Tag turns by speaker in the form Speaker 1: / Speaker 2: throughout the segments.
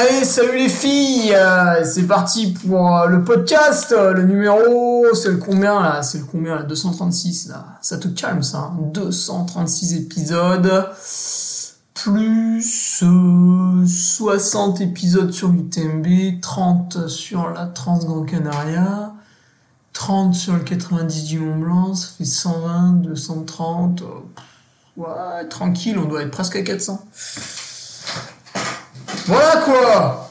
Speaker 1: Allez, salut les filles, euh, c'est parti pour euh, le podcast, euh, le numéro, c'est le combien là C'est le combien là 236 là Ça te calme ça, 236 hein. épisodes, plus 60 épisodes sur UTMB, 30 sur la Trans Grand Canaria, 30 sur le 90 du Mont Blanc, ça fait 120, 230, ouais, tranquille, on doit être presque à 400. Voilà quoi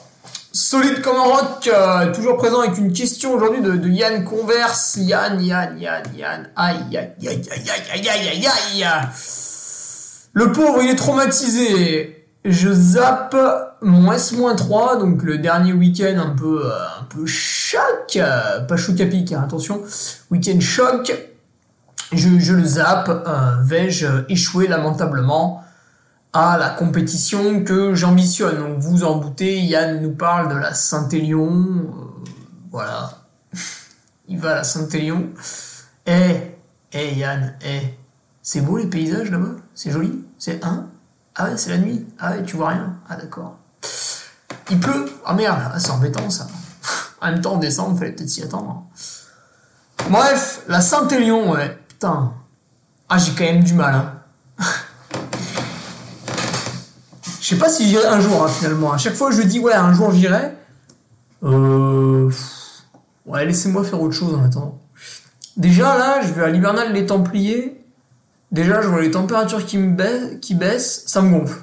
Speaker 1: Solide comme un rock, euh, toujours présent avec une question aujourd'hui de, de, Yann Converse. Yann, Yann, Yann, Yann. Aïe, aïe, aïe, aïe, aïe, aïe, aïe, aïe. Le pauvre, il est traumatisé. Je zappe mon S-3, donc le dernier week-end un peu, euh, un peu choc. Euh, pas choc à hein, attention. Week-end choc. Je, je, le zappe. Euh, vais-je échouer lamentablement? À la compétition que j'ambitionne. Donc vous en doutez, Yann nous parle de la Saint-Élion. Euh, voilà. Il va à la Saint-Élion. Eh, eh Yann, eh. C'est beau les paysages là-bas C'est joli C'est un Ah ouais, c'est la nuit Ah ouais, tu vois rien Ah d'accord. Il pleut Ah merde, ah, c'est embêtant ça. en même temps, en décembre, fallait peut-être s'y attendre. Bref, la Saint-Élion, ouais. Putain. Ah, j'ai quand même du mal, hein. Je sais pas si j'irai un jour, hein, finalement. À chaque fois, je dis, ouais, un jour j'irai. Euh... Ouais, laissez-moi faire autre chose en attendant. Déjà, là, je vais à l'hivernal des Templiers. Déjà, je vois les températures qui baissent, qui baissent, ça me gonfle.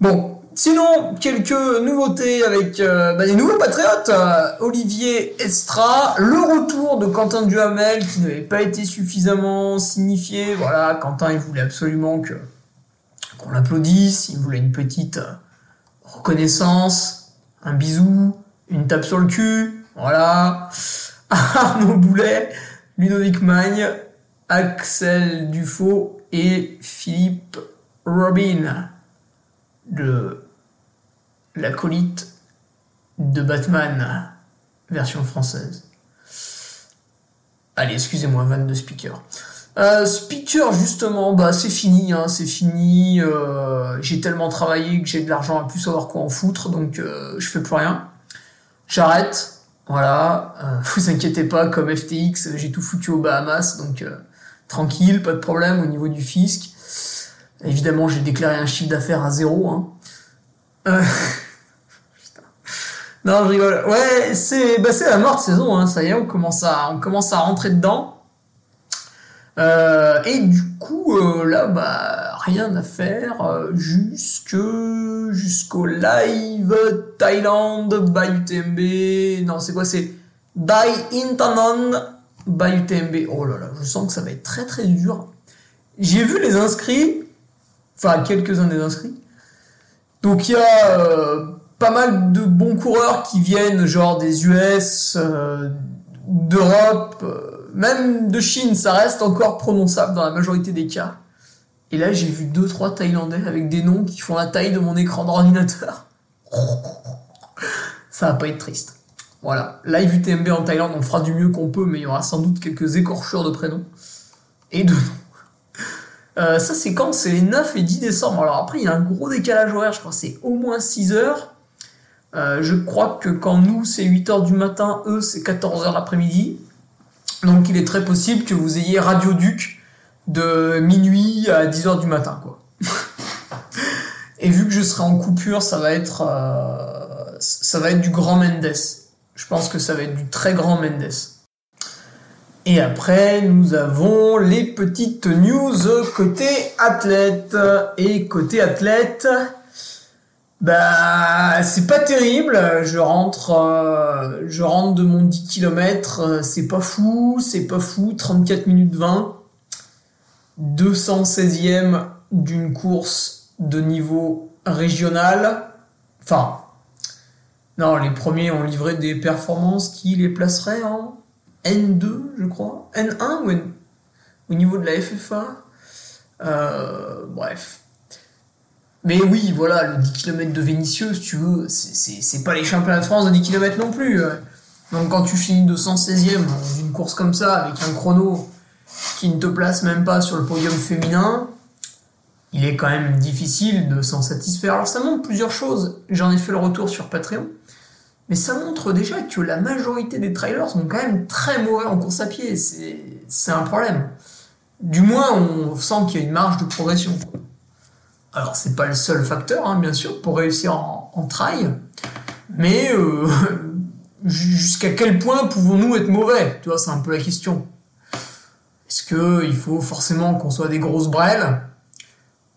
Speaker 1: Bon, sinon, quelques nouveautés avec euh, bah, des nouveaux patriotes. Euh, Olivier Estra, le retour de Quentin Duhamel qui n'avait pas été suffisamment signifié. Voilà, Quentin, il voulait absolument que qu'on l'applaudisse, il voulait une petite euh, reconnaissance, un bisou, une tape sur le cul, voilà. Arnaud Boulet, Ludovic Magne, Axel Dufaux et Philippe Robin, le l'acolyte de Batman, version française. Allez, excusez-moi, van de speaker. Euh, speaker justement, bah c'est fini, hein, c'est fini. Euh, j'ai tellement travaillé que j'ai de l'argent à plus savoir quoi en foutre, donc euh, je fais plus rien. J'arrête. Voilà, euh, vous inquiétez pas, comme FTX, j'ai tout foutu aux Bahamas, donc euh, tranquille, pas de problème au niveau du fisc. Évidemment, j'ai déclaré un chiffre d'affaires à zéro. Hein. Euh... non, je rigole. Ouais, c'est bah, la morte saison, hein, ça y est, on commence à, on commence à rentrer dedans. Euh, et du coup, euh, là, bah, rien à faire euh, jusque jusqu'au live Thailand by UTMB. Non, c'est quoi C'est Dai Intanon by UTMB. Oh là là, je sens que ça va être très très dur. J'ai vu les inscrits, enfin quelques-uns des inscrits. Donc il y a pas mal de bons coureurs qui viennent, genre des US, d'Europe même de Chine, ça reste encore prononçable dans la majorité des cas. Et là, j'ai vu deux trois Thaïlandais avec des noms qui font la taille de mon écran d'ordinateur. Ça va pas être triste. Voilà, live UTMB en Thaïlande, on fera du mieux qu'on peut, mais il y aura sans doute quelques écorchures de prénoms et de noms. Euh, ça, c'est quand? C'est les 9 et 10 décembre. Alors après, il y a un gros décalage horaire, je crois que c'est au moins 6 heures. Euh, je crois que quand nous, c'est 8 heures du matin, eux, c'est 14 heures l'après-midi. Donc il est très possible que vous ayez Radio Duc de minuit à 10 heures du matin, quoi. et vu que je serai en coupure, ça va être, euh, ça va être du grand Mendes. Je pense que ça va être du très grand Mendes. Et après, nous avons les petites news côté athlète. Et côté athlète, bah, c'est pas terrible. Je rentre, euh, je rentre de mon 10 km. C'est pas fou, c'est pas fou. 34 minutes 20. 216e d'une course de niveau régional. Enfin, non, les premiers ont livré des performances qui les placeraient en N2, je crois. N1 ou N... au niveau de la FFA. Euh, bref. Mais oui, voilà, le 10 km de Vénitieux, tu veux, c'est pas les championnats de France de 10 km non plus. Donc quand tu finis 216ème dans une course comme ça, avec un chrono qui ne te place même pas sur le podium féminin, il est quand même difficile de s'en satisfaire. Alors ça montre plusieurs choses. J'en ai fait le retour sur Patreon. Mais ça montre déjà que la majorité des trailers sont quand même très mauvais en course à pied. C'est un problème. Du moins, on sent qu'il y a une marge de progression. Alors, c'est pas le seul facteur, hein, bien sûr, pour réussir en, trail. Mais euh, jusqu'à quel point pouvons-nous être mauvais? Tu vois, c'est un peu la question. Est-ce qu'il faut forcément qu'on soit des grosses brêles?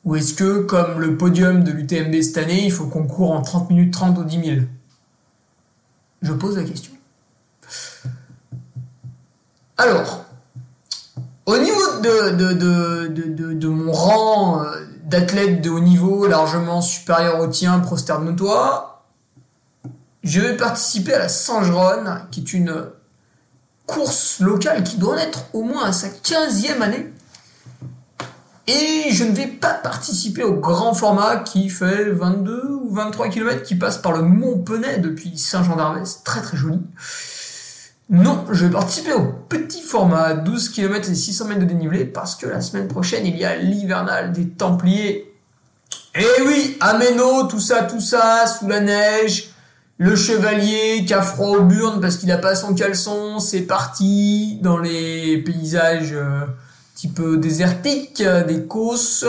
Speaker 1: Ou est-ce que, comme le podium de l'UTMB cette année, il faut qu'on court en 30 minutes 30 ou 10 000 je pose la question. Alors, au niveau de, de, mon rang euh, d'athlète de haut niveau largement supérieur au tien, prosterne-toi, je vais participer à la Sangeronne, qui est une course locale qui doit en être au moins à sa 15e année. Et je ne vais pas participer au grand format qui fait 22 ou 23 km qui passe par le Mont Penet depuis Saint-Jean d'Arvès. Très très joli. Non, je vais participer au petit format 12 km et 600 mètres de dénivelé parce que la semaine prochaine il y a l'hivernal des Templiers. Eh oui, Ameno, tout ça, tout ça, sous la neige. Le chevalier qui a froid burnes parce qu'il n'a pas son caleçon, c'est parti dans les paysages. Euh, petit peu désertique, des causses,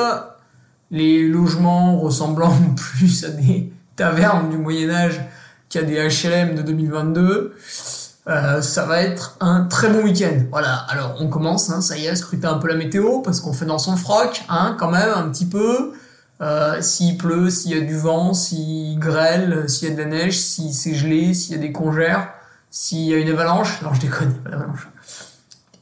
Speaker 1: les logements ressemblant plus à des tavernes du Moyen Âge qu'à des HLM de 2022. Euh, ça va être un très bon week-end. Voilà, alors on commence, hein, ça y est, scruter un peu la météo, parce qu'on fait dans son froc, hein, quand même, un petit peu. Euh, s'il pleut, s'il y a du vent, s'il grêle, s'il y a de la neige, si c'est gelé, s'il y a des congères, s'il y a une avalanche. Non, je déconne, pas d'avalanche.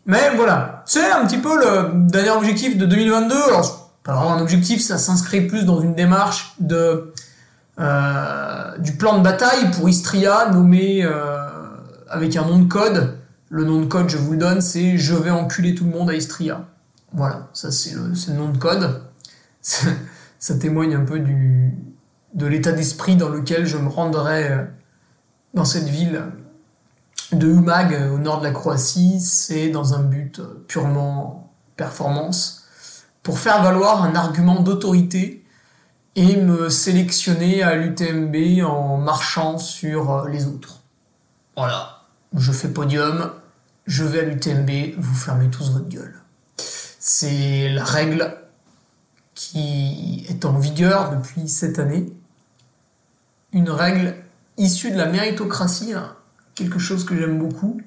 Speaker 1: Mais voilà, c'est un petit peu le dernier objectif de 2022. Alors, pas vraiment un objectif, ça s'inscrit plus dans une démarche de euh, du plan de bataille pour Istria nommé euh, avec un nom de code. Le nom de code, je vous le donne, c'est Je vais enculer tout le monde à Istria. Voilà, ça c'est le, le, nom de code. ça témoigne un peu du, de l'état d'esprit dans lequel je me rendrai euh, dans cette ville de Umag euh, au nord de la Croatie, c'est dans un but euh, purement performance, pour faire valoir un argument d'autorité et me sélectionner à l'UTMB en marchant sur les autres. Voilà, je fais podium, je vais à l'UTMB, vous fermez tous votre gueule. C'est la règle qui est en vigueur depuis cette année. Une règle issue de la méritocratie, hein, quelque chose que j'aime beaucoup.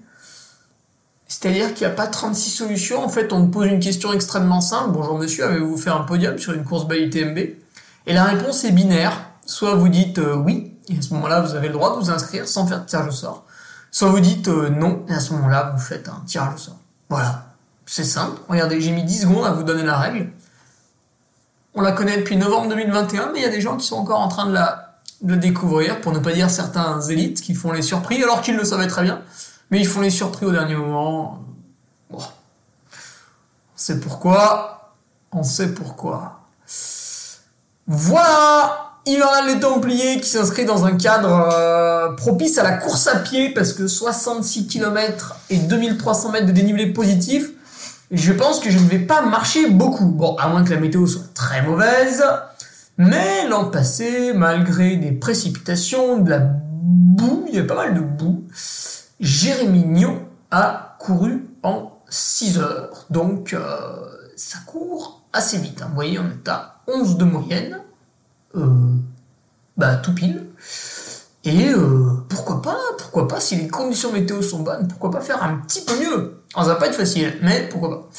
Speaker 1: C'est-à-dire qu'il n'y a pas 36 solutions. En fait, on me pose une question extrêmement simple. Bonjour monsieur, avez-vous fait un podium sur une course by UTMB Et la réponse est binaire. Soit vous dites euh, oui, et à ce moment-là, vous avez le droit de vous inscrire sans faire de tirage au sort. Soit vous dites euh, non, et à ce moment-là, vous faites un tirage au sort. Voilà. C'est simple. Regardez, j'ai mis 10 secondes à vous donner la règle. On la connaît depuis novembre 2021, mais il y a des gens qui sont encore en train de la découvrir, pour ne pas dire certains élites qui font les surpris alors qu'ils le savaient très bien, mais ils font les surpris au dernier moment. Bon. On sait pourquoi, on sait pourquoi. Voilà Hivernal les Templiers qui s'inscrit dans un cadre euh, propice à la course à pied parce que 66 km et 2300 mètres de dénivelé positif, je pense que je ne vais pas marcher beaucoup. Bon, à moins que la météo soit très mauvaise. Mais l'an passé, malgré des précipitations, de la boue, il y a pas mal de boue, Jérémy Nion a couru en 6 heures. Donc, euh, ça court assez vite. Hein. Vous voyez, on est à 11 de moyenne. Euh, bah, tout pile. Et euh, pourquoi pas, pourquoi pas, si les conditions météo sont bonnes, pourquoi pas faire un petit peu mieux ça va pas être facile, mais pourquoi pas.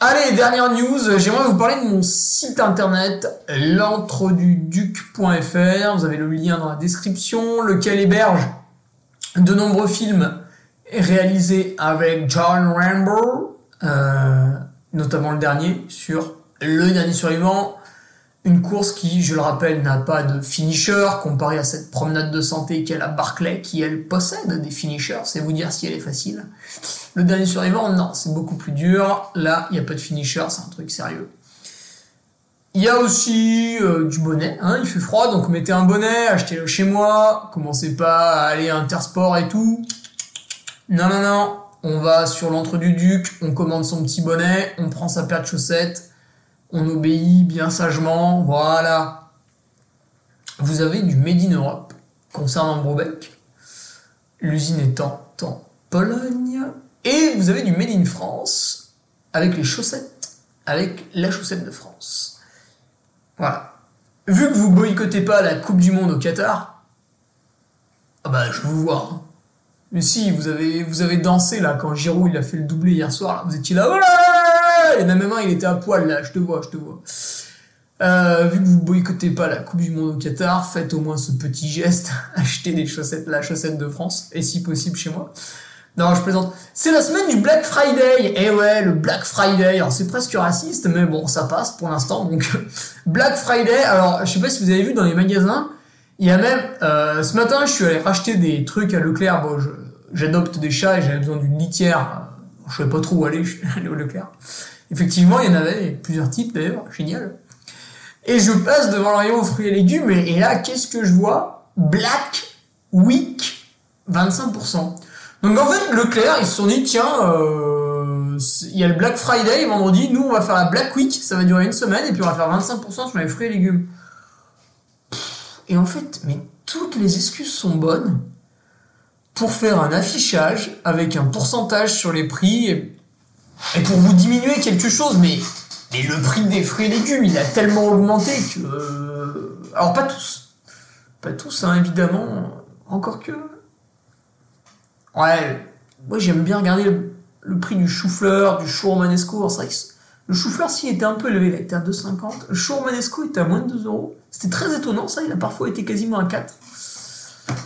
Speaker 1: Allez, dernière news, j'aimerais vous parler de mon site internet, l'entreduduc.fr. Vous avez le lien dans la description, lequel héberge de nombreux films réalisés avec John Rambo, euh, notamment le dernier sur le dernier survivant, une course qui, je le rappelle, n'a pas de finisher comparé à cette promenade de santé qu'est la Barclay, qui elle possède des finishers. C'est vous dire si elle est facile. Le dernier survivant, non, c'est beaucoup plus dur. Là, il n'y a pas de finisher, c'est un truc sérieux. Il y a aussi euh, du bonnet, hein, il fait froid, donc mettez un bonnet, achetez-le chez moi, commencez pas à aller à Intersport et tout. Non, non, non, on va sur l'entre du duc, on commande son petit bonnet, on prend sa paire de chaussettes, on obéit bien sagement, voilà. Vous avez du Made in Europe concernant Brobeck, l'usine étant en Pologne, et vous avez du Made in France avec les chaussettes, avec la chaussette de France. Voilà. Vu que vous boycottez pas la Coupe du Monde au Qatar, ah bah je vous vois. Hein. Mais si, vous avez, dansé là quand Giroud a fait le doublé hier soir, vous étiez là, même un, il était à poil là, je te vois, je te vois. Euh, vu que vous boycottez pas la Coupe du Monde au Qatar, faites au moins ce petit geste, achetez des chaussettes, la chaussette de France, et si possible chez moi. Non, je plaisante. C'est la semaine du Black Friday. Eh ouais, le Black Friday. Alors c'est presque raciste, mais bon, ça passe pour l'instant. Donc Black Friday. Alors je sais pas si vous avez vu dans les magasins, il y a même euh, ce matin, je suis allé racheter des trucs à Leclerc. Bon, j'adopte des chats et j'avais besoin d'une litière. Je savais pas trop où aller. Je suis allé au Leclerc. Effectivement, il y en avait plusieurs types d'ailleurs, génial. Et je passe devant le rayon fruits et légumes et, là, qu'est-ce que je vois? Black Week 25%. Donc en fait, Leclerc, ils se sont dit, tiens, euh, il y a le Black Friday vendredi, nous on va faire la Black Week, ça va durer une semaine et puis on va faire 25% sur les fruits et légumes. Et en fait, mais toutes les excuses sont bonnes pour faire un affichage avec un pourcentage sur les prix et pour vous diminuer quelque chose, mais, mais le prix des fruits et légumes, il a tellement augmenté que... Euh, alors pas tous. Pas tous, hein, évidemment. Encore que... Ouais, moi j'aime bien regarder le, prix du chou-fleur, du chou romanesco. C'est vrai le chou-fleur, s'il était un peu élevé, il était à 2,50. Le chou romanesco était à moins de 2 euros. C'était très étonnant, ça. Il a parfois été quasiment à 4.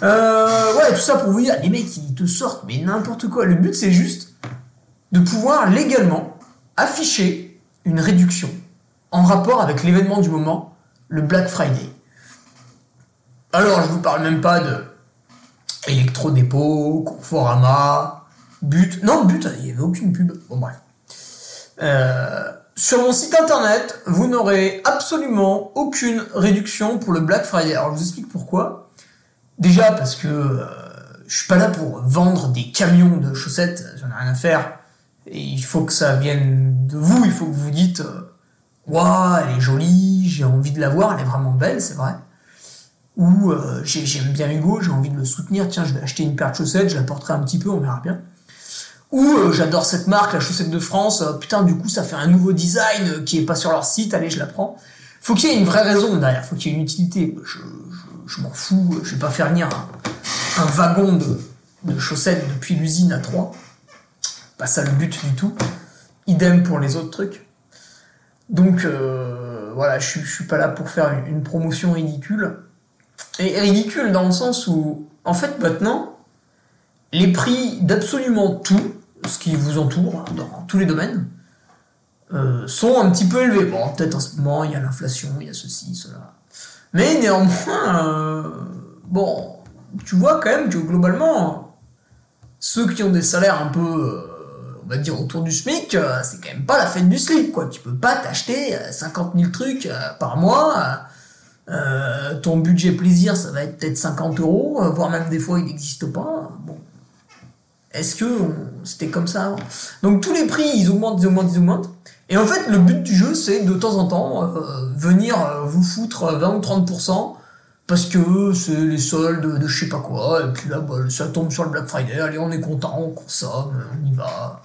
Speaker 1: Euh, ouais, tout ça pour vous dire, les mecs, ils te sortent, mais n'importe quoi. Le but, c'est juste de pouvoir légalement afficher une réduction en rapport avec l'événement du moment, le Black Friday. Alors, je vous parle même pas de Electro-Dépôt, Conforama, But. Non, But, il n'y avait aucune pub. Bon, bref. Euh, sur mon site internet, vous n'aurez absolument aucune réduction pour le Black Friday. Alors, je vous explique pourquoi. Déjà, parce que euh, je suis pas là pour vendre des camions de chaussettes, j'en ai rien à faire et il faut que ça vienne de vous, il faut que vous dites euh, Waouh, elle est jolie, j'ai envie de la voir, elle est vraiment belle, c'est vrai. Ou euh, j'aime bien Hugo, j'ai envie de le soutenir, tiens, je vais acheter une paire de chaussettes, je la porterai un petit peu, on verra bien. Ou euh, j'adore cette marque, la chaussette de France, putain, du coup, ça fait un nouveau design qui est pas sur leur site, allez, je la prends. Faut qu'il y ait une vraie raison derrière, faut qu'il y ait une utilité. Je, je, m'en fous, je vais pas faire venir un, wagon de, de chaussettes depuis l'usine à Troyes pas ça le but du tout. Idem pour les autres trucs. Donc euh, voilà, je, suis pas là pour faire une, promotion ridicule. Et ridicule dans le sens où, en fait, maintenant, les prix d'absolument tout, ce qui vous entoure dans tous les domaines, euh, sont un petit peu élevés. Bon, peut-être en ce moment, il y a l'inflation, il y a ceci, cela. Mais néanmoins, euh, bon, tu vois quand même que globalement, ceux qui ont des salaires un peu dire autour du SMIC, euh, c'est quand même pas la fête du slip, quoi. Tu peux pas t'acheter 50 euh, 000 trucs euh, par mois ton budget plaisir, ça va être peut-être 50 euros, voire même des fois il n'existe pas. Bon. Est-ce que c'était comme ça avant? Donc tous les prix, ils augmentent, ils augmentent, ils augmentent. Et en fait, le but du jeu, c'est de temps en temps venir vous foutre 20 ou 30% parce que c'est les soldes de je sais pas quoi, et puis là, bah, ça tombe sur le Black Friday, allez, on est content, on consomme, on y va.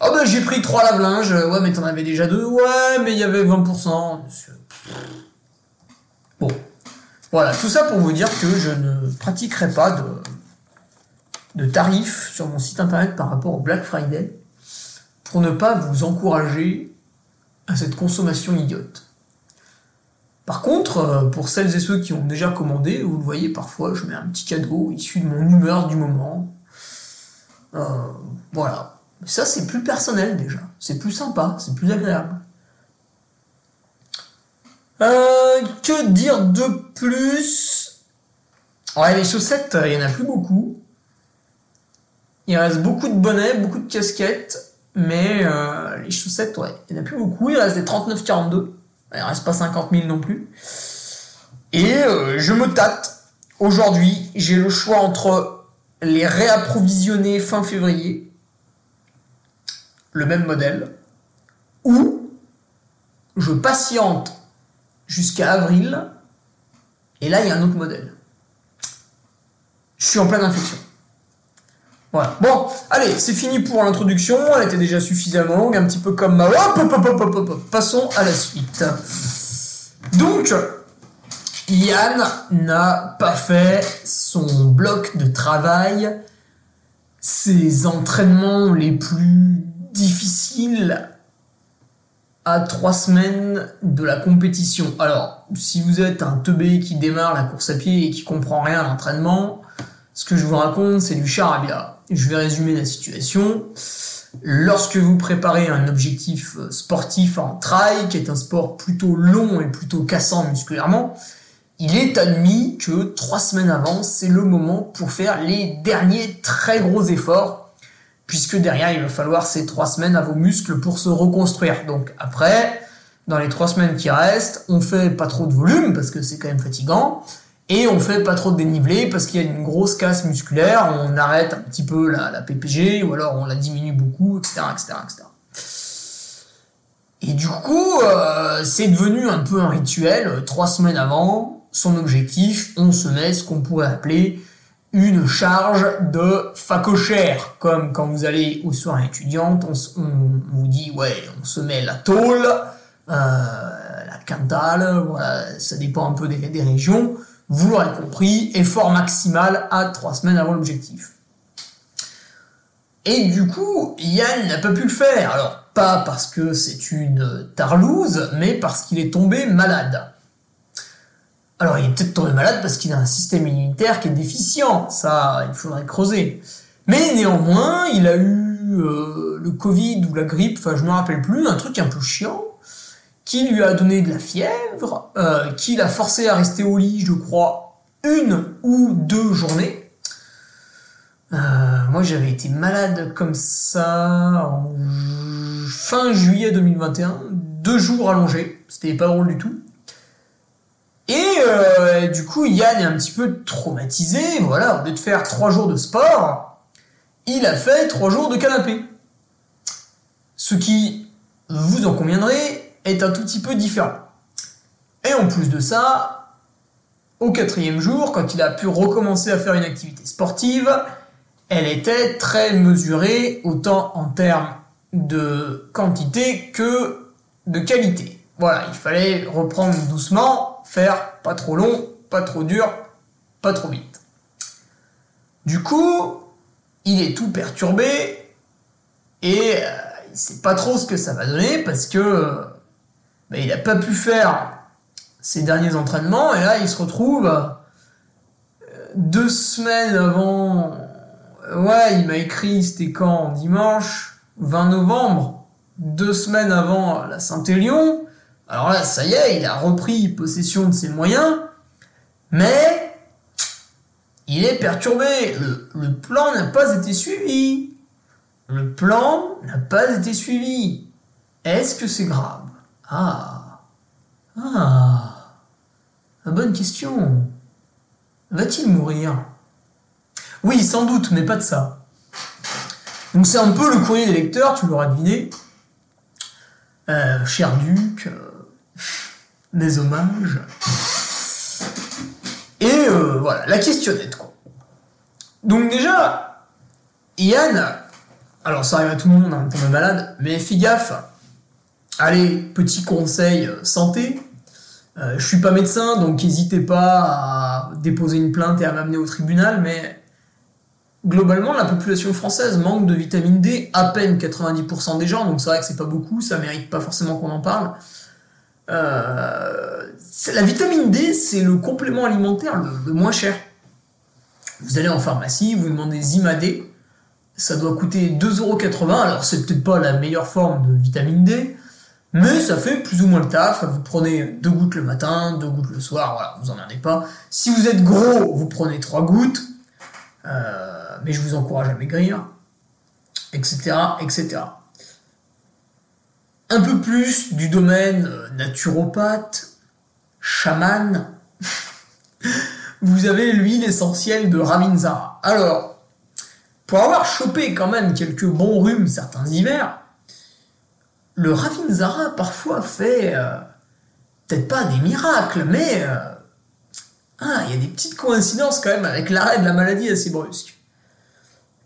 Speaker 1: Ah bah j'ai pris trois lave-linges, ouais mais t'en avais déjà deux, ouais mais il y avait 20%. Bon, voilà, tout ça pour vous dire que je ne pratiquerai pas de, de tarifs sur mon site internet par rapport au Black Friday pour ne pas vous encourager à cette consommation idiote. Par contre, euh, pour celles et ceux qui ont déjà commandé, vous le voyez, parfois je mets un petit cadeau issu de mon humeur du moment. Euh, voilà. Ça, c'est plus personnel déjà. C'est plus sympa, c'est plus agréable. Euh, que dire de plus? Ouais, les chaussettes, il n'y en a plus beaucoup. Il reste beaucoup de bonnets, beaucoup de casquettes, mais les chaussettes, ouais, il n'y en a plus beaucoup. Il reste des 39-42. Il reste pas 50 000 non plus. Et euh, je me tâte. Aujourd'hui, j'ai le choix entre les réapprovisionner fin février, le même modèle, ou je patiente jusqu'à avril, et là, il y a un autre modèle. Je suis en pleine infection. Voilà. Bon, allez, c'est fini pour l'introduction. Elle était déjà suffisamment longue, un petit peu comme ma. Hop, hop, hop, hop, hop, Passons à la suite. Donc, Yann n'a pas fait son bloc de travail, ses entraînements les plus difficiles à trois semaines de la compétition. Alors, si vous êtes un teubé qui démarre la course à pied et qui comprend rien à l'entraînement, ce que je vous raconte, c'est du charabia. Je vais résumer la situation. Lorsque vous préparez un objectif sportif en trail, qui est un sport plutôt long et plutôt cassant musculairement, il est admis que trois semaines avant, c'est le moment pour faire les derniers très gros efforts, puisque derrière, il va falloir ces trois semaines à vos muscles pour se reconstruire. Donc après, dans les trois semaines qui restent, on fait pas trop de volume, parce que c'est quand même fatigant, et on fait pas trop de dénivelé parce qu'il y a une grosse casse musculaire, on arrête un petit peu la, PPG ou alors on la diminue beaucoup, etc. etc., etc. Et du coup, euh, c'est devenu un peu un rituel. Trois semaines avant, son objectif, on se met ce qu'on pourrait appeler une charge de facochère. Comme quand vous allez aux soirées étudiantes, on, vous dit, ouais, on se met la tôle, euh, la cantale, voilà, ça dépend un peu des régions. Vous l'aurez compris, effort maximal à trois semaines avant l'objectif. Et du coup, Yann n'a pas pu le faire. Alors, pas parce que c'est une tarlouse, mais parce qu'il est tombé malade. Alors, il est peut-être tombé malade parce qu'il a un système immunitaire qui est déficient. Ça, il faudrait creuser. Mais néanmoins, il a eu euh, le Covid ou la grippe, enfin, je ne me rappelle plus, un truc un peu chiant qui lui a donné de la fièvre, euh, qui l'a forcé à rester au lit, je crois, une ou deux journées. Euh, moi, j'avais été malade comme ça fin juillet 2021, deux jours allongés, c'était pas drôle du tout. Et euh, du coup, Yann est un petit peu traumatisé. Voilà, au lieu de faire trois jours de sport, il a fait trois jours de canapé. Ce qui, vous en conviendrez, est un tout petit peu différent. Et en plus de ça, au quatrième jour, quand il a pu recommencer à faire une activité sportive, elle était très mesurée, autant en termes de quantité que de qualité. Voilà, il fallait reprendre doucement, faire pas trop long, pas trop dur, pas trop vite. Du coup, il est tout perturbé et euh, il sait pas trop ce que ça va donner parce que il n'a pas pu faire ses derniers entraînements, et là, il se retrouve euh, deux semaines avant. Ouais, il m'a écrit, c'était quand? Dimanche 20 novembre, deux semaines avant la Saint-Élion. Alors là, ça y est, il a repris possession de ses moyens, mais il est perturbé. Le, le plan n'a pas été suivi. Le plan n'a pas été suivi. Est-ce que c'est grave? Ah. Ah. bonne question. Va-t-il mourir? Oui, sans doute, mais pas de ça. Donc c'est un peu le courrier des lecteurs, tu l'auras deviné. Euh, cher duc, euh, des hommages. Et euh, voilà, la questionnette, quoi. Donc déjà, Yann, alors ça arrive à tout le monde, hein, tomber malade, mais fais gaffe. Allez, petit conseil euh, santé. Euh, je suis pas médecin, donc n'hésitez pas à déposer une plainte et à m'amener au tribunal, mais globalement, la population française manque de vitamine D, à peine 90% des gens, donc c'est vrai que c'est pas beaucoup, ça mérite pas forcément qu'on en parle. Euh, la vitamine D, c'est le complément alimentaire le, moins cher. Vous allez en pharmacie, vous demandez Zima-D, ça doit coûter 2,80€, alors c'est peut-être pas la meilleure forme de vitamine D, mais ça fait plus ou moins le taf. Vous prenez deux gouttes le matin, deux gouttes le soir, voilà, vous avez pas. Si vous êtes gros, vous prenez trois gouttes, euh, mais je vous encourage à maigrir, etc., etc un peu plus du domaine euh, naturopathe, chaman, vous avez l'huile essentielle de Raminzara. Alors, pour avoir chopé quand même quelques bons rhumes certains hivers, le Ravinzara parfois fait euh, peut-être pas des miracles, mais euh, ah, il y a des petites coïncidences quand même avec l'arrêt de la maladie assez brusque.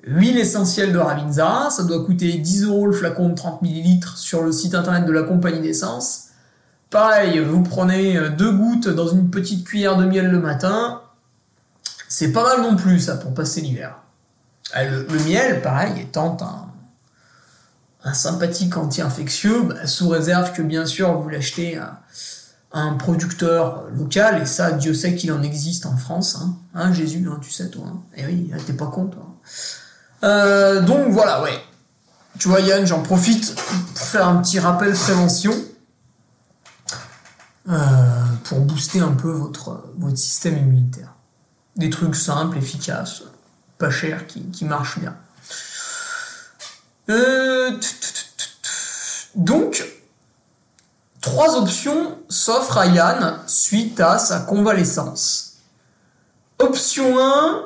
Speaker 1: Huile essentielle de Ravinzara, ça doit coûter 10 euros le flacon de 30 ml sur le site internet de la compagnie d'essence. Pareil, vous prenez euh, deux gouttes dans une petite cuillère de miel le matin. C'est pas mal non plus ça pour passer l'hiver. Le, miel, pareil, étant un, un sympathique anti-infectieux, bah, sous réserve que bien sûr vous l'achetez à, un producteur local, et ça, Dieu sait qu'il en existe en France. Hein, hein Jésus, hein, tu sais toi. Hein. Eh oui, t'es pas con toi. Euh, donc voilà, ouais. Tu vois Yann, j'en profite pour faire un petit rappel prévention. Euh, pour booster un peu votre, système immunitaire. Des trucs simples, efficaces, pas chers, qui, qui marchent bien. Euh, donc, trois options s'offrent à Yann suite à sa convalescence. Option 1,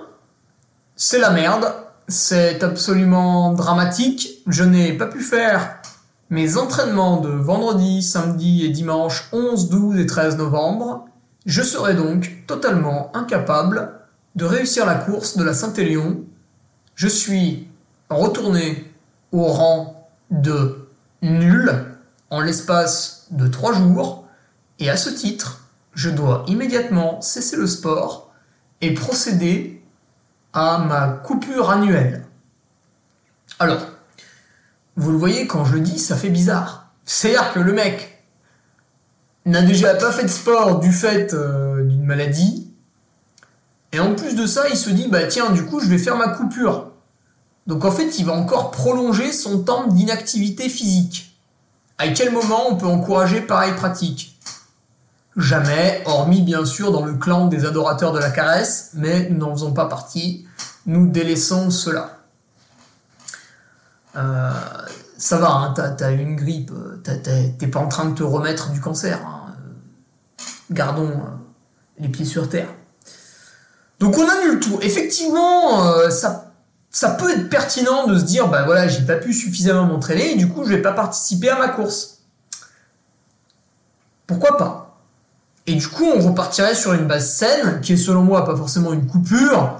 Speaker 1: c'est la merde, c'est absolument dramatique. Je n'ai pas pu faire mes entraînements de vendredi, samedi et dimanche 11, 12 et 13 novembre. Je serai donc totalement incapable de réussir la course de la Saint-Élion. Je suis retourné au rang de nul en l'espace de 3 jours et à ce titre, je dois immédiatement cesser le sport et procéder à ma coupure annuelle. Alors, vous le voyez, quand je le dis, ça fait bizarre. C'est-à-dire que le mec n'a déjà pas fait de sport du fait euh, d'une maladie, et en plus de ça, il se dit, bah tiens, du coup, je vais faire ma coupure. Donc en fait, il va encore prolonger son temps d'inactivité physique. À quel moment on peut encourager pareille pratique? Jamais, hormis bien sûr dans le clan des adorateurs de la caresse, mais nous n'en faisons pas partie, nous délaissons cela. Euh, ça va, hein, t'as, une grippe, t'es pas en train de te remettre du cancer. Hein. Gardons euh, les pieds sur terre. Donc on annule tout. Effectivement, euh, ça, ça peut être pertinent de se dire, bah voilà, j'ai pas pu suffisamment m'entraîner et du coup je vais pas participer à ma course. Pourquoi pas? Et du coup, on repartirait sur une base saine, qui est selon moi pas forcément une coupure.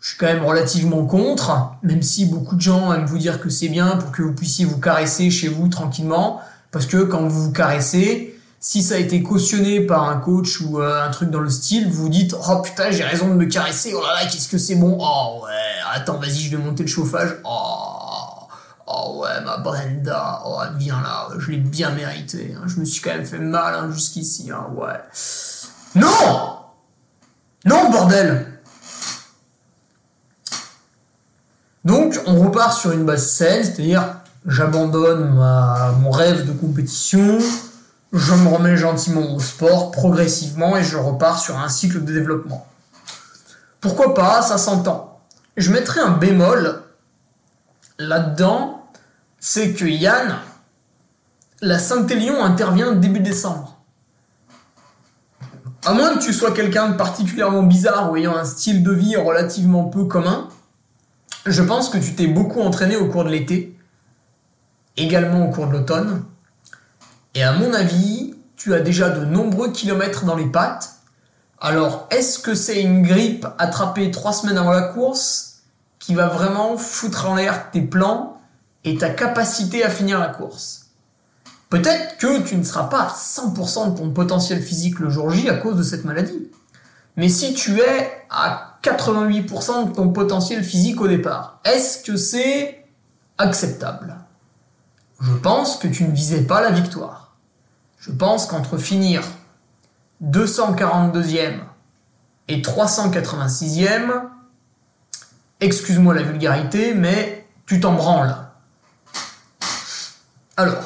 Speaker 1: Je suis quand même relativement contre, même si beaucoup de gens aiment vous dire que c'est bien pour que vous puissiez vous caresser chez vous tranquillement. Parce que quand vous vous caressez, si ça a été cautionné par un coach ou euh, un truc dans le style, vous vous dites oh putain j'ai raison de me caresser, oh là là qu'est-ce que c'est bon, oh ouais, attends vas-y je vais monter le chauffage, oh, oh ouais ma Brenda, oh viens là, je l'ai bien mérité, hein. je me suis quand même fait mal hein, jusqu'ici, hein, ouais. Non Non, bordel Donc, on repart sur une base saine, c'est-à-dire j'abandonne mon rêve de compétition, je me remets gentiment au sport, progressivement, et je repars sur un cycle de développement. Pourquoi pas, ça s'entend. Je mettrai un bémol là-dedans, c'est que Yann, la Saint-Élion intervient début décembre À moins que tu sois quelqu'un de particulièrement bizarre ou ayant un style de vie relativement peu commun, je pense que tu t'es beaucoup entraîné au cours de l'été, également au cours de l'automne, et à mon avis, tu as déjà de nombreux kilomètres dans les pattes. Alors, est-ce que c'est une grippe attrapée trois semaines avant la course qui va vraiment foutre en l'air tes plans et ta capacité à finir la course? Peut-être que tu ne seras pas à 100% de ton potentiel physique le jour J à cause de cette maladie. Mais si tu es à 88% de ton potentiel physique au départ, est-ce que c'est acceptable? Je pense que tu ne visais pas la victoire. Je pense qu'entre finir 242e et 386e, excuse-moi la vulgarité, mais tu t'en branles. Alors,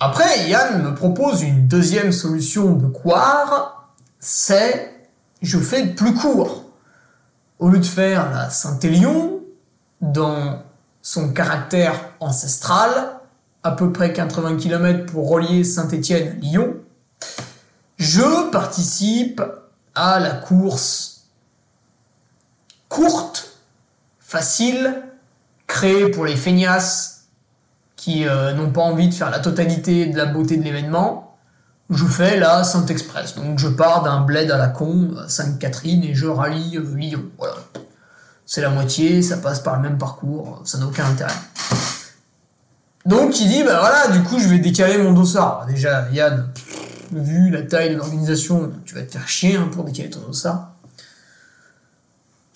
Speaker 1: après, Yann me propose une deuxième solution de quoi c'est je fais plus court. Au lieu de faire la Saint-Élion, dans son caractère ancestral, à peu près 80 km pour relier Saint-Étienne à Lyon, je participe à la course courte, facile, créée pour les feignasses qui euh, n'ont pas envie de faire la totalité de la beauté de l'événement, je fais la Saint-Express. Donc je pars d'un bled à la con, Sainte-Catherine, et je rallie euh, Lyon. Voilà. C'est la moitié, ça passe par le même parcours, ça n'a aucun intérêt. Donc il dit, bah voilà, du coup je vais décaler mon dossard. Déjà, Yann, vu la taille de l'organisation, tu vas te faire chier hein, pour décaler ton dossard.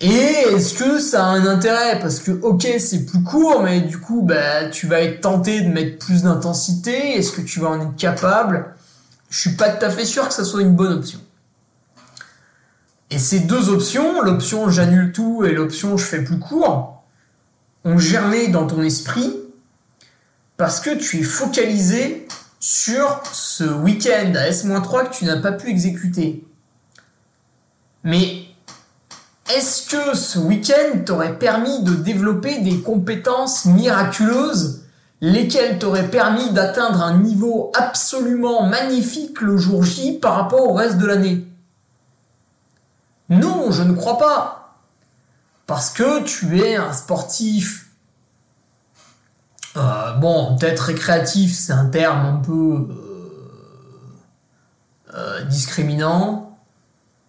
Speaker 1: Et est-ce que ça a un intérêt? Parce que ok c'est plus court, mais du coup bah tu vas être tenté de mettre plus d'intensité. Est-ce que tu vas en être capable? Je suis pas tout à fait sûr que ça soit une bonne option. Et ces deux options, l'option j'annule tout et l'option je fais plus court, ont germé dans ton esprit parce que tu es focalisé sur ce week-end à S-3 que tu n'as pas pu exécuter. Mais est-ce que ce week-end t'aurait permis de développer des compétences miraculeuses, lesquelles t'auraient permis d'atteindre un niveau absolument magnifique le jour J par rapport au reste de l'année? Non, je ne crois pas. Parce que tu es un sportif. Euh, bon, peut-être récréatif, c'est un terme un peu euh, euh, discriminant,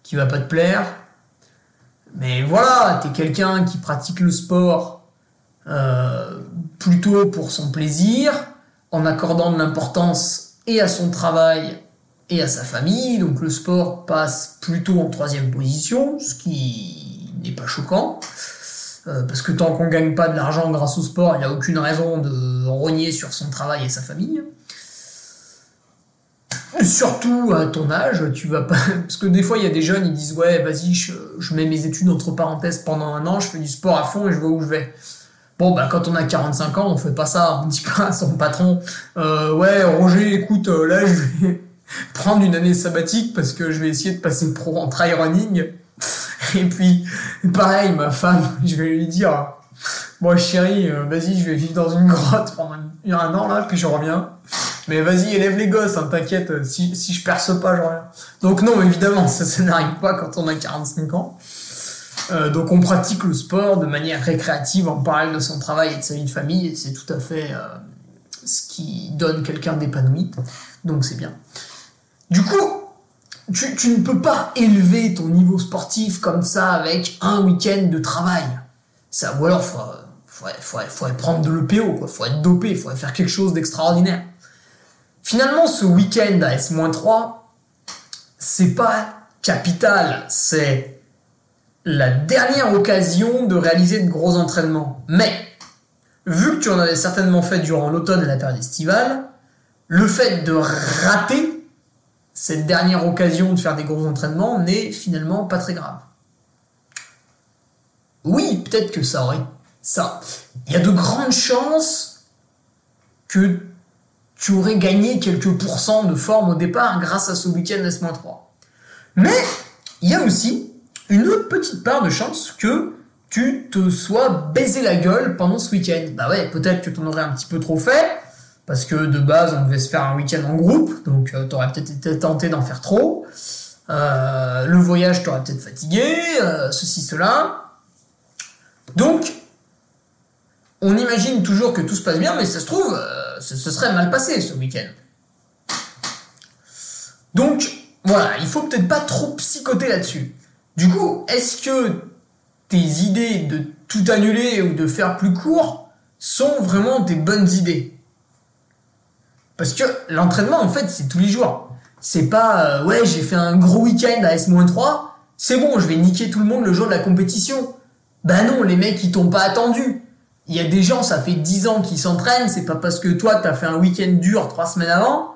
Speaker 1: qui va pas te plaire mais voilà, t'es quelqu'un qui pratique le sport plutôt pour son plaisir, en accordant de l'importance et à son travail et à sa famille. Donc le sport passe plutôt en troisième position, ce qui n'est pas choquant. Euh, parce que tant qu'on gagne pas de l'argent grâce au sport, il n'y a aucune raison de rogner sur son travail et sa famille. Surtout à ton âge, tu vas pas. Parce que des fois, il y a des jeunes, ils disent Ouais, vas-y, je, mets mes études entre parenthèses pendant un an, je fais du sport à fond et je vois où je vais. Bon, bah, quand on a 45 ans, on fait pas ça. On dit pas à son patron euh, Ouais, Roger, écoute, euh, là, je vais prendre une année sabbatique parce que je vais essayer de passer pro en trail running. Et puis, pareil, ma femme, je vais lui dire Moi, chérie, euh, vas-y, je vais vivre dans une grotte pendant un an, là, puis je reviens. Mais vas-y, élève les gosses, hein, t'inquiète, euh, si, si je perce pas, j'en rien. Donc non, évidemment, ça, ça n'arrive pas quand on a 45 ans. Euh, donc on pratique le sport de manière récréative en parallèle de son travail et de sa vie de famille, et c'est tout à fait ce qui donne quelqu'un d'épanoui. Donc c'est bien. Du coup, tu, ne peux pas élever ton niveau sportif comme ça avec un week-end de travail. Ça, ou alors faut, faut, faut, faut prendre de l'EPO, quoi. faut être dopé, faut faire quelque chose d'extraordinaire. Finalement, ce week-end à S-3, c'est pas capital, c'est la dernière occasion de réaliser de gros entraînements. Mais, vu que tu en avais certainement fait durant l'automne et la période estivale, le fait de rater cette dernière occasion de faire des gros entraînements n'est finalement pas très grave. Oui, peut-être que ça aurait ça. Il y a de grandes chances que tu aurais gagné quelques pourcents de forme au départ grâce à ce week-end S-3. Mais il y a aussi une autre petite part de chance que tu te sois baisé la gueule pendant ce week-end. Bah ouais, peut-être que tu en aurais un petit peu trop fait, parce que de base on devait se faire un week-end en groupe, donc euh, tu aurais peut-être été tenté d'en faire trop. Euh, le voyage t'aurait peut-être fatigué, euh, ceci, cela. Donc, on imagine toujours que tout se passe bien, mais ça se trouve, ce, ce serait mal passé ce week-end. Donc, voilà, il faut peut-être pas trop psychoter là-dessus. Du coup, est-ce que tes idées de tout annuler ou de faire plus court sont vraiment des bonnes idées? Parce que l'entraînement, en fait, c'est tous les jours. C'est pas, euh, ouais, j'ai fait un gros week-end à S-3, c'est bon, je vais niquer tout le monde le jour de la compétition. Ben non, les mecs, ils t'ont pas attendu. Il y a des gens, ça fait 10 ans qu'ils s'entraînent, c'est pas parce que toi, t'as fait un week-end dur trois semaines avant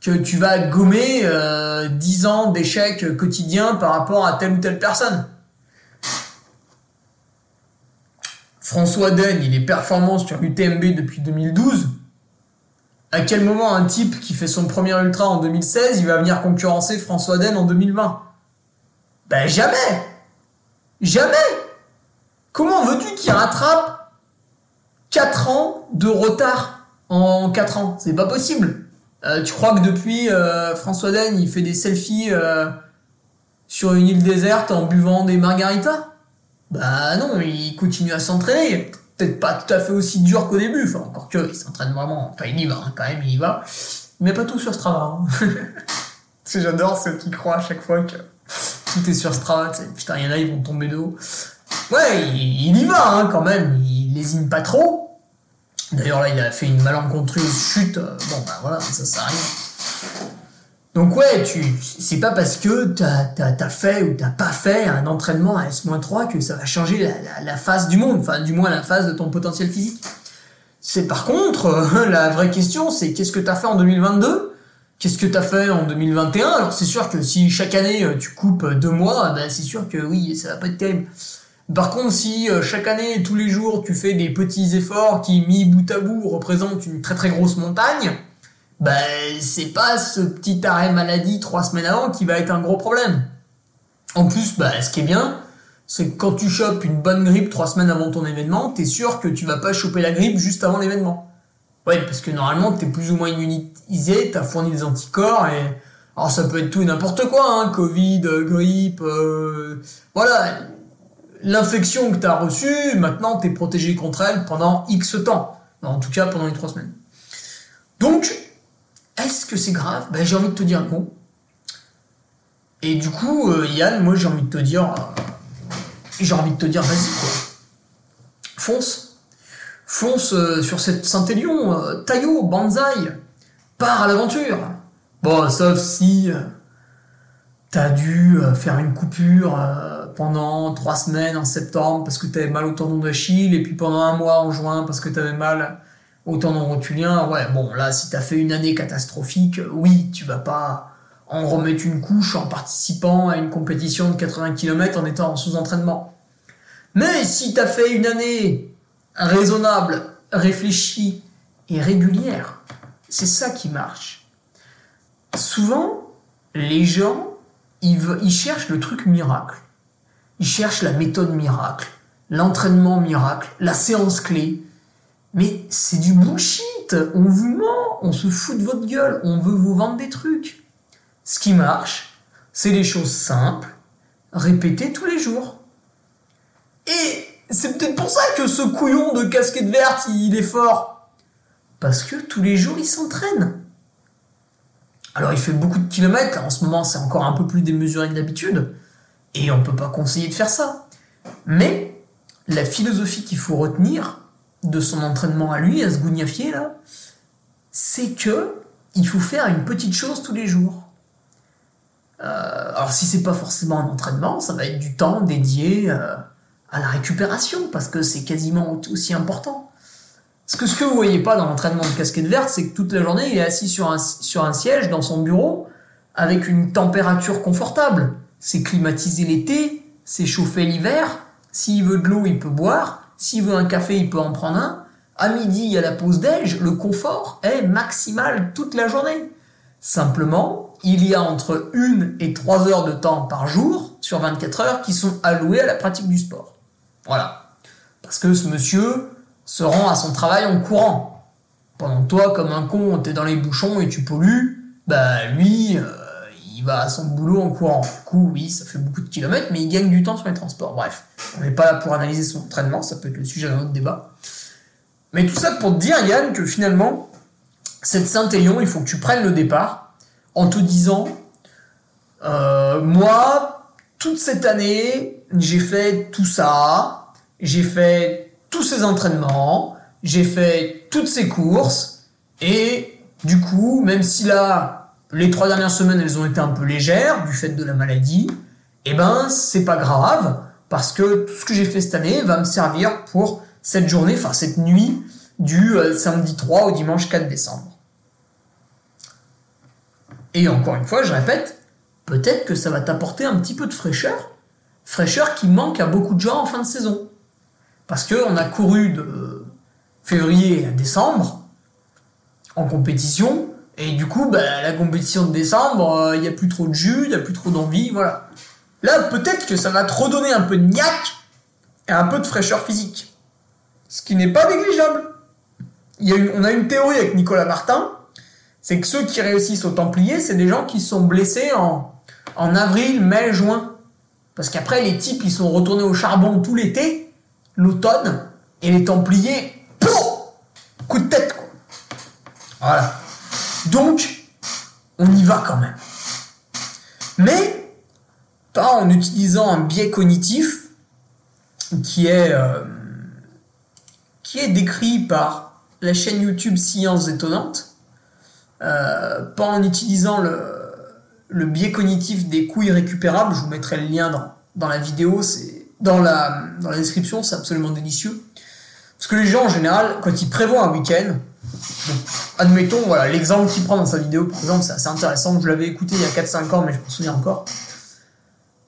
Speaker 1: que tu vas gommer euh, 10 ans d'échecs quotidiens par rapport à telle ou telle personne. François Den, il est performant sur UTMB depuis 2012. À quel moment un type qui fait son premier ultra en 2016, il va venir concurrencer François Den en 2020 Ben jamais! Jamais! Comment veux-tu qu'il rattrape 4 ans de retard en 4 ans? C'est pas possible. Euh, tu crois que depuis euh, François Den, il fait des selfies euh, sur une île déserte en buvant des margaritas? Bah non, il continue à s'entraîner. Peut-être pas tout à fait aussi dur qu'au début. Enfin, encore que, il s'entraîne vraiment. Enfin, il y va, hein, quand même, il y va. Mais pas tout sur Strava. Hein. J'adore ceux qui croient à chaque fois que tout est sur Strava. Putain, il y en a, ils vont tomber de haut. Ouais, il, il y va hein, quand même. Il lésine pas trop. D'ailleurs, là, il a fait une malencontreuse chute. Euh, Bon, bah voilà, ça, ça arrive. Donc, ouais, c'est pas parce que t'as, fait ou t'as pas fait un entraînement à S-3 que ça va changer la, face du monde. Enfin, du moins, la face de ton potentiel physique. C'est par contre, euh, la vraie question, c'est qu'est-ce que t'as fait en 2022 Qu'est-ce que t'as fait en 2021 Alors, c'est sûr que si chaque année, euh, tu coupes deux mois, ben, c'est sûr que oui, ça va pas être terrible. Par contre, si euh, chaque année, tous les jours, tu fais des petits efforts qui, mis bout à bout, représentent une très très grosse montagne, ben c'est pas ce petit arrêt maladie trois semaines avant qui va être un gros problème. En plus, bah, ce qui est bien, c'est que quand tu chopes une bonne grippe trois semaines avant ton événement, t'es sûr que tu vas pas choper la grippe juste avant l'événement. Ouais, parce que normalement, t'es plus ou moins immunisé, t'as fourni des anticorps et... Alors ça peut être tout et n'importe quoi, hein, Covid, euh, grippe, euh, voilà, l'infection que tu as reçue, maintenant tu es protégé contre elle pendant X temps. En tout cas, pendant les trois semaines. Donc, est-ce que c'est grave? Ben, J'ai envie de te dire non. Et du coup, euh, Yann, moi j'ai envie de te dire... euh, j'ai envie de te dire, vas-y, quoi. Fonce. Fonce euh, sur cette Saint-Élion, Taillot, Banzai. Pars à l'aventure. Bon, sauf si... T'as dû faire une coupure pendant trois semaines en septembre parce que t'avais mal au tendon d'Achille et puis pendant un mois en juin parce que t'avais mal au tendon rotulien. Ouais, bon, là, si t'as fait une année catastrophique, oui, tu vas pas en remettre une couche en participant à une compétition de 80 km en étant en sous-entraînement. Mais si t'as fait une année raisonnable, réfléchie et régulière, c'est ça qui marche. Souvent, les gens ils cherchent le truc miracle. Ils cherchent la méthode miracle, l'entraînement miracle, la séance clé. Mais c'est du bullshit. On vous ment, on se fout de votre gueule, on veut vous vendre des trucs. Ce qui marche, c'est les choses simples, répétées tous les jours. Et c'est peut-être pour ça que ce couillon de casquette verte, il est fort. Parce que tous les jours, il s'entraîne. Alors il fait beaucoup de kilomètres, en ce moment c'est encore un peu plus démesuré que d'habitude, et on peut pas conseiller de faire ça. Mais la philosophie qu'il faut retenir de son entraînement à lui, à ce gougnafier là, c'est que il faut faire une petite chose tous les jours. Euh, alors si c'est pas forcément un entraînement, ça va être du temps dédié euh, à la récupération, parce que c'est quasiment aussi important. Parce que ce que vous voyez pas dans l'entraînement de casquette verte, c'est que toute la journée, il est assis sur un, sur un siège dans son bureau avec une température confortable. C'est climatisé l'été, c'est chauffé l'hiver. S'il veut de l'eau, il peut boire. S'il veut un café, il peut en prendre un. À midi, a la pause déj. Le confort est maximal toute la journée. Simplement, il y a entre 1 et 3 heures de temps par jour, sur 24 heures, qui sont allouées à la pratique du sport. Voilà. Parce que ce monsieur se rend à son travail en courant. Pendant toi, comme un con, t'es dans les bouchons et tu pollues, bah lui, euh, il va à son boulot en courant. Du coup, oui, ça fait beaucoup de kilomètres, mais il gagne du temps sur les transports. Bref, on n'est pas là pour analyser son entraînement, ça peut être le sujet d'un autre débat. Mais tout ça pour te dire, Yann, que finalement, cette Saint-Élion, il faut que tu prennes le départ en te disant, euh, moi, toute cette année, j'ai fait tout ça, j'ai fait tous ces entraînements, j'ai fait toutes ces courses, et du coup, même si là, les trois dernières semaines, elles ont été un peu légères du fait de la maladie, eh ben, c'est pas grave, parce que tout ce que j'ai fait cette année va me servir pour cette journée, enfin cette nuit du euh, samedi 3 au dimanche 4 décembre. Et encore une fois, je répète, peut-être que ça va t'apporter un petit peu de fraîcheur, fraîcheur qui manque à beaucoup de gens en fin de saison. Parce qu'on a couru de février à décembre en compétition, et du coup, bah, la compétition de décembre, euh, il n'y a plus trop de jus, il n'y a plus trop d'envie, voilà. Là, peut-être que ça va te redonner un peu de niaque et un peu de fraîcheur physique. Ce qui n'est pas négligeable. Y a on a une théorie avec Nicolas Martin, c'est que ceux qui réussissent au Templier, c'est des gens qui sont blessés en, en avril, mai, juin. Parce qu'après, les types, ils sont retournés au charbon tout l'été, l'automne, et les Templiers, pouf coup de tête, quoi. Voilà. Donc, on y va quand même. Mais, pas en utilisant un biais cognitif qui est, euh, décrit par la chaîne YouTube Sciences Étonnantes, euh, pas en utilisant le, biais cognitif des coups irrécupérables, je vous mettrai le lien dans, dans la vidéo, c'est dans la, dans la description, c'est absolument délicieux. Parce que les gens en général, quand ils prévoient un week-end, admettons, voilà, l'exemple qu'il prend dans sa vidéo, par exemple, c'est assez intéressant, je l'avais écouté il y a 4-5 ans, mais je m'en souviens encore.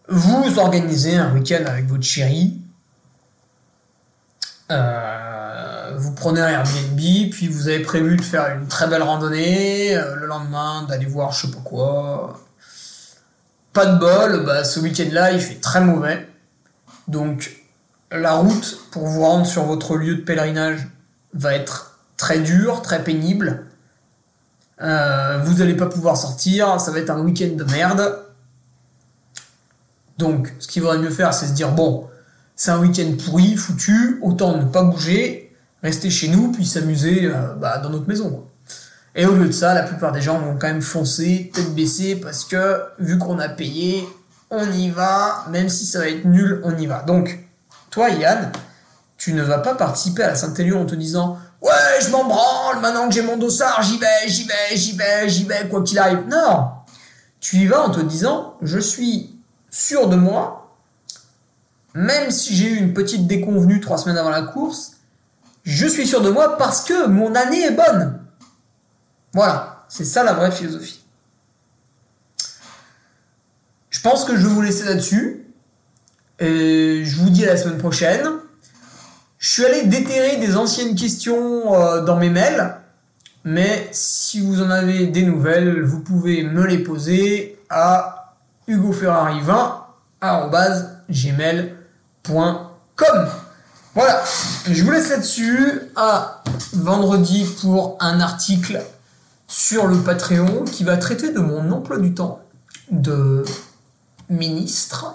Speaker 1: Vous organisez un week-end avec votre chérie, euh, vous prenez un Airbnb, puis vous avez prévu de faire une très belle randonnée, euh, le lendemain d'aller voir je sais pas quoi. Pas de bol, bah, ce week-end-là il fait très mauvais. Donc la route pour vous rendre sur votre lieu de pèlerinage va être très dure, très pénible. Euh, vous n'allez pas pouvoir sortir, ça va être un week-end de merde. Donc ce qu'il vaudrait mieux faire c'est se dire bon, c'est un week-end pourri, foutu, autant ne pas bouger, rester chez nous, puis s'amuser euh, bah, dans notre maison. Et au lieu de ça, la plupart des gens vont quand même foncer, tête baissée, parce que vu qu'on a payé, on y va, même si ça va être nul, on y va. Donc, toi Yann, tu ne vas pas participer à la Saint-Élion en te disant Ouais, je m'en branle, maintenant que j'ai mon dossard, j'y vais, j'y vais, j'y vais, j'y vais, quoi qu'il arrive. Non Tu y vas en te disant Je suis sûr de moi, même si j'ai eu une petite déconvenue trois semaines avant la course, je suis sûr de moi parce que mon année est bonne. Voilà, c'est ça la vraie philosophie. Je pense que je vais vous laisser là-dessus. Et je vous dis à la semaine prochaine. Je suis allé déterrer des anciennes questions euh, dans mes mails. Mais si vous en avez des nouvelles, vous pouvez me les poser à hugoferrari20 voilà, je vous laisse là-dessus à vendredi pour un article sur le Patreon qui va traiter de mon emploi du temps de ministre.